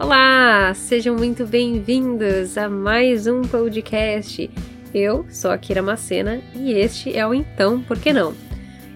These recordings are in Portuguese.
Olá, sejam muito bem-vindos a mais um podcast. Eu sou a Kira Macena e este é o Então Por Que Não?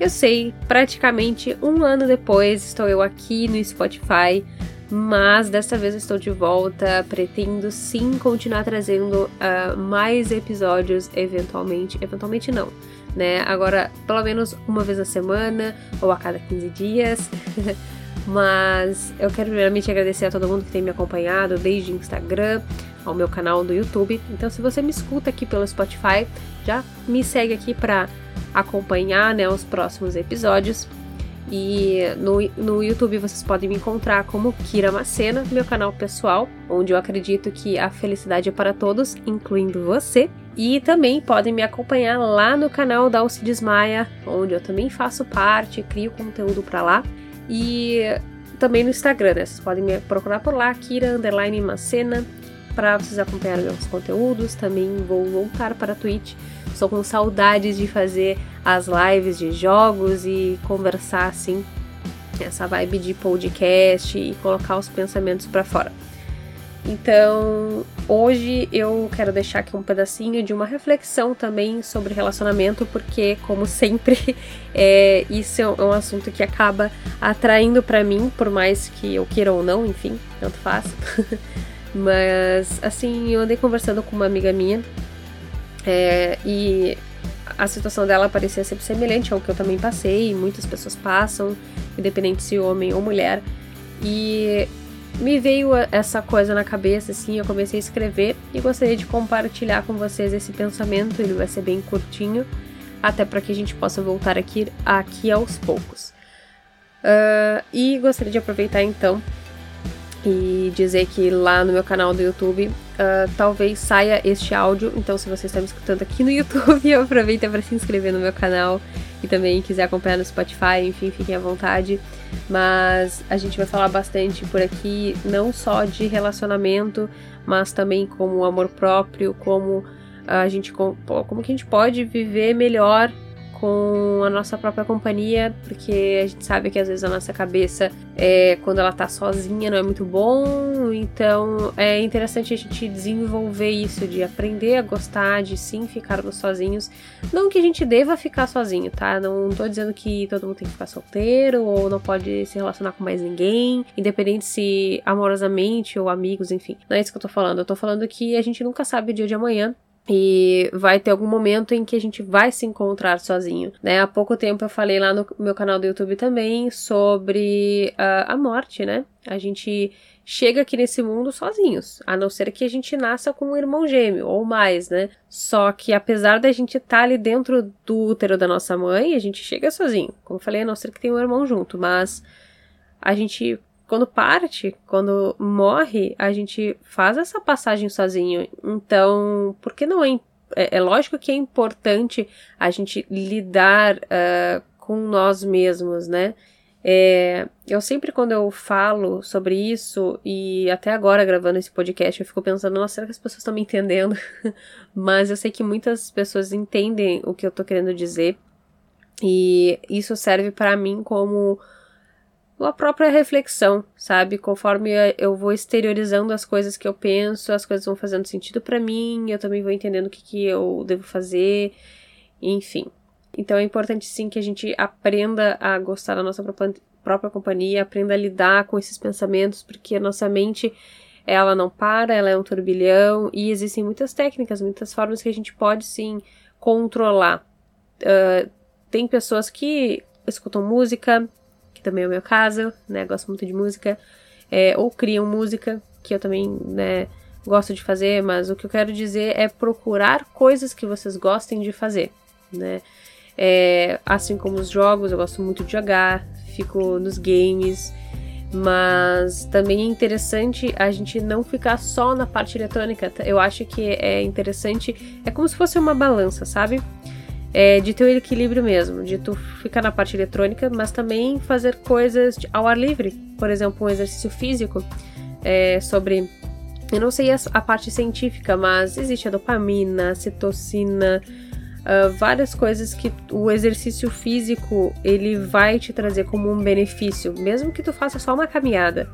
Eu sei, praticamente um ano depois estou eu aqui no Spotify, mas desta vez estou de volta. Pretendo sim continuar trazendo uh, mais episódios, eventualmente. Eventualmente não, né? Agora, pelo menos uma vez na semana ou a cada 15 dias. Mas eu quero primeiramente agradecer a todo mundo que tem me acompanhado desde o Instagram ao meu canal do YouTube. Então, se você me escuta aqui pelo Spotify, já me segue aqui para acompanhar né, os próximos episódios. E no, no YouTube vocês podem me encontrar como Kira Macena, meu canal pessoal, onde eu acredito que a felicidade é para todos, incluindo você. E também podem me acompanhar lá no canal da Alcides Maia, onde eu também faço parte, crio conteúdo para lá. E também no Instagram, né? Vocês podem me procurar por lá, Kira Underline Macena, para vocês acompanharem meus conteúdos. Também vou voltar para a Twitch. Estou com saudades de fazer as lives de jogos e conversar assim, essa vibe de podcast e colocar os pensamentos para fora. Então, hoje eu quero deixar aqui um pedacinho de uma reflexão também sobre relacionamento, porque, como sempre, é, isso é um assunto que acaba atraindo para mim, por mais que eu queira ou não, enfim, tanto faz. Mas, assim, eu andei conversando com uma amiga minha é, e a situação dela parecia ser semelhante ao que eu também passei, muitas pessoas passam, independente se homem ou mulher. E me veio essa coisa na cabeça, assim, eu comecei a escrever e gostaria de compartilhar com vocês esse pensamento. Ele vai ser bem curtinho, até para que a gente possa voltar aqui, aqui aos poucos. Uh, e gostaria de aproveitar então e dizer que lá no meu canal do YouTube uh, talvez saia este áudio. Então, se você está me escutando aqui no YouTube, aproveita para se inscrever no meu canal e também quiser acompanhar no Spotify, enfim, fiquem à vontade. Mas a gente vai falar bastante por aqui, não só de relacionamento, mas também como amor próprio, como a gente como que a gente pode viver melhor com a nossa própria companhia, porque a gente sabe que às vezes a nossa cabeça, é, quando ela tá sozinha, não é muito bom. Então é interessante a gente desenvolver isso, de aprender a gostar, de sim ficarmos sozinhos. Não que a gente deva ficar sozinho, tá? Não tô dizendo que todo mundo tem que ficar solteiro ou não pode se relacionar com mais ninguém, independente se amorosamente ou amigos, enfim. Não é isso que eu tô falando. Eu tô falando que a gente nunca sabe o dia de amanhã e vai ter algum momento em que a gente vai se encontrar sozinho, né? Há pouco tempo eu falei lá no meu canal do YouTube também sobre uh, a morte, né? A gente chega aqui nesse mundo sozinhos, a não ser que a gente nasça com um irmão gêmeo ou mais, né? Só que apesar da gente estar tá ali dentro do útero da nossa mãe, a gente chega sozinho. Como eu falei, a não ser que tenha um irmão junto, mas a gente quando parte, quando morre, a gente faz essa passagem sozinho. Então, por que não é, é, é lógico que é importante a gente lidar uh, com nós mesmos, né? É, eu sempre, quando eu falo sobre isso, e até agora gravando esse podcast, eu fico pensando, nossa, será que as pessoas estão me entendendo? Mas eu sei que muitas pessoas entendem o que eu tô querendo dizer, e isso serve para mim como a própria reflexão, sabe? Conforme eu vou exteriorizando as coisas que eu penso, as coisas vão fazendo sentido para mim, eu também vou entendendo o que, que eu devo fazer, enfim. Então é importante sim que a gente aprenda a gostar da nossa própria, própria companhia, aprenda a lidar com esses pensamentos, porque a nossa mente ela não para, ela é um turbilhão e existem muitas técnicas, muitas formas que a gente pode sim controlar. Uh, tem pessoas que escutam música, que também é o meu caso, né? Gosto muito de música. É, ou criam música, que eu também, né, gosto de fazer, mas o que eu quero dizer é procurar coisas que vocês gostem de fazer, né? É, assim como os jogos, eu gosto muito de jogar, fico nos games, mas também é interessante a gente não ficar só na parte eletrônica. Eu acho que é interessante, é como se fosse uma balança, sabe? É, de ter o equilíbrio mesmo, de tu ficar na parte eletrônica, mas também fazer coisas ao ar livre, por exemplo, um exercício físico é, sobre, eu não sei a, a, parte científica, mas existe a dopamina, a citocina, uh, várias coisas que o exercício físico ele vai te trazer como um benefício, mesmo que tu faça só uma caminhada.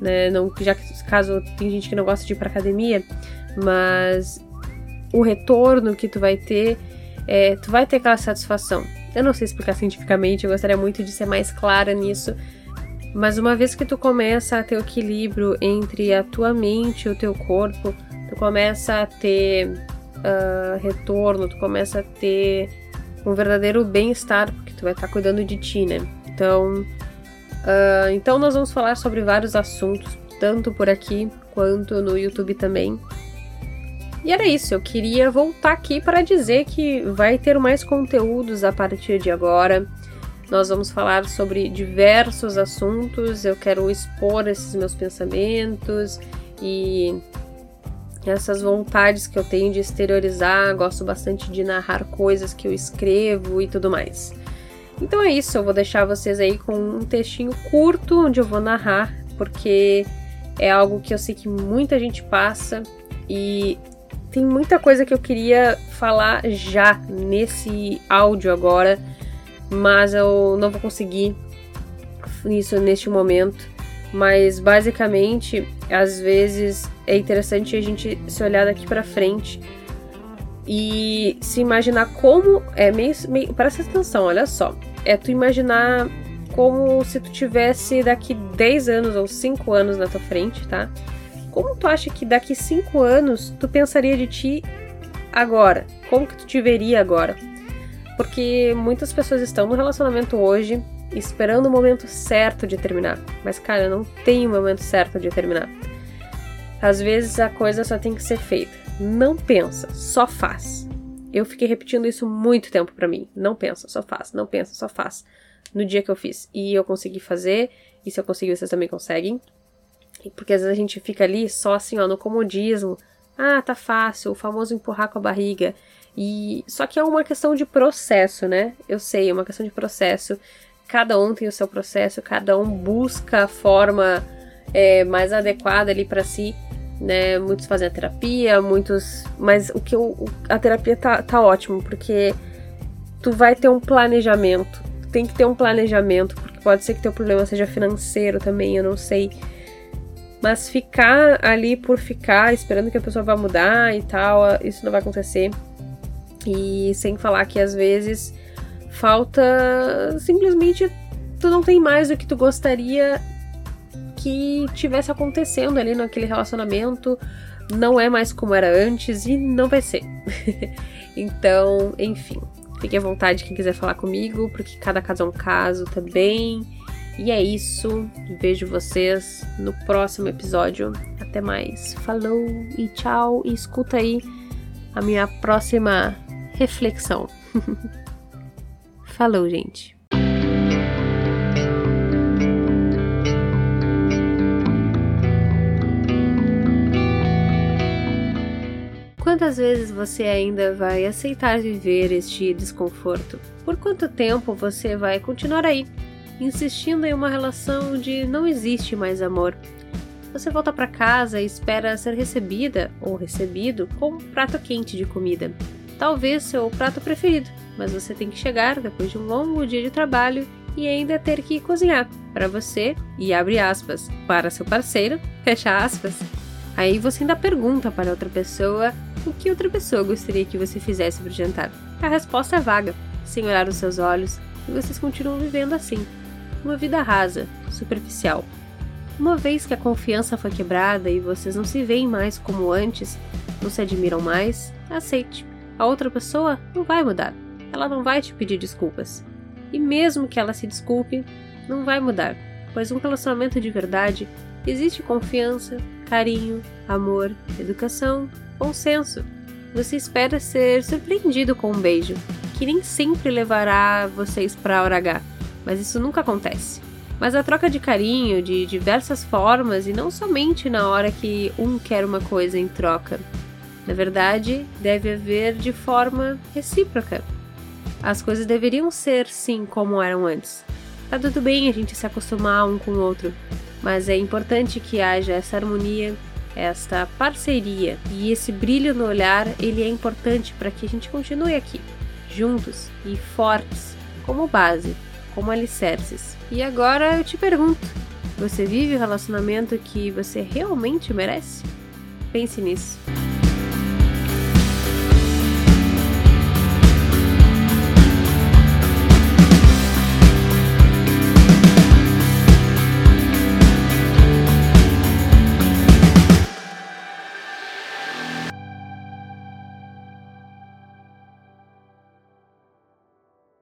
né? Não, já que caso tem gente que não gosta de ir pra academia, mas o retorno que tu vai ter, é, tu vai ter aquela satisfação. Eu não sei explicar cientificamente, eu gostaria muito de ser mais clara nisso, mas uma vez que tu começa a ter o equilíbrio entre a tua mente e o teu corpo, tu começa a ter uh, retorno, tu começa a ter um verdadeiro bem-estar, porque tu vai estar cuidando de ti, né? Então, uh, então nós vamos falar sobre vários assuntos, tanto por aqui quanto no YouTube também. E era isso, eu queria voltar aqui para dizer que vai ter mais conteúdos a partir de agora. Nós vamos falar sobre diversos assuntos, eu quero expor esses meus pensamentos e essas vontades que eu tenho de exteriorizar, gosto bastante de narrar coisas que eu escrevo e tudo mais. Então é isso, eu vou deixar vocês aí com um textinho curto onde eu vou narrar, porque é algo que eu sei que muita gente passa e tem muita coisa que eu queria falar já nesse áudio agora, mas eu não vou conseguir isso neste momento. Mas basicamente, às vezes é interessante a gente se olhar daqui para frente e se imaginar como é meio, meio presta atenção, olha só. É tu imaginar como se tu tivesse daqui 10 anos ou 5 anos na tua frente, tá? Como tu acha que daqui 5 anos tu pensaria de ti agora? Como que tu te veria agora? Porque muitas pessoas estão no relacionamento hoje esperando o momento certo de terminar. Mas, cara, não tem o momento certo de terminar. Às vezes a coisa só tem que ser feita. Não pensa, só faz. Eu fiquei repetindo isso muito tempo para mim. Não pensa, só faz. Não pensa, só faz. No dia que eu fiz. E eu consegui fazer. E se eu conseguir, vocês também conseguem. Porque às vezes a gente fica ali só assim, ó, no comodismo. Ah, tá fácil, o famoso empurrar com a barriga. E só que é uma questão de processo, né? Eu sei, é uma questão de processo cada um tem o seu processo, cada um busca a forma é, mais adequada ali para si, né? Muitos fazem a terapia, muitos. Mas o que eu, a terapia tá, tá ótimo, porque tu vai ter um planejamento. Tem que ter um planejamento, porque pode ser que teu problema seja financeiro também, eu não sei. Mas ficar ali por ficar, esperando que a pessoa vá mudar e tal, isso não vai acontecer. E sem falar que às vezes Falta simplesmente tu não tem mais o que tu gostaria que tivesse acontecendo ali naquele relacionamento. Não é mais como era antes e não vai ser. então, enfim, fique à vontade quem quiser falar comigo, porque cada caso é um caso também. E é isso. Vejo vocês no próximo episódio. Até mais. Falou e tchau. E escuta aí a minha próxima reflexão. Falou, gente. Quantas vezes você ainda vai aceitar viver este desconforto? Por quanto tempo você vai continuar aí, insistindo em uma relação de não existe mais amor? Você volta para casa e espera ser recebida ou recebido com um prato quente de comida. Talvez seu prato preferido, mas você tem que chegar depois de um longo dia de trabalho e ainda ter que cozinhar para você e abre aspas para seu parceiro, fecha aspas. Aí você ainda pergunta para outra pessoa o que outra pessoa gostaria que você fizesse para o jantar. A resposta é vaga, sem olhar os seus olhos, e vocês continuam vivendo assim, uma vida rasa, superficial. Uma vez que a confiança foi quebrada e vocês não se veem mais como antes, não se admiram mais, aceite. A outra pessoa não vai mudar ela não vai te pedir desculpas. E mesmo que ela se desculpe, não vai mudar, pois um relacionamento de verdade existe confiança, carinho, amor, educação, bom senso. Você espera ser surpreendido com um beijo, que nem sempre levará vocês para a hora H, mas isso nunca acontece. Mas a troca de carinho de diversas formas e não somente na hora que um quer uma coisa em troca. Na verdade, deve haver de forma recíproca. As coisas deveriam ser sim como eram antes. Tá tudo bem a gente se acostumar um com o outro, mas é importante que haja essa harmonia, esta parceria e esse brilho no olhar, ele é importante para que a gente continue aqui, juntos e fortes, como base, como alicerces. E agora eu te pergunto: você vive o relacionamento que você realmente merece? Pense nisso.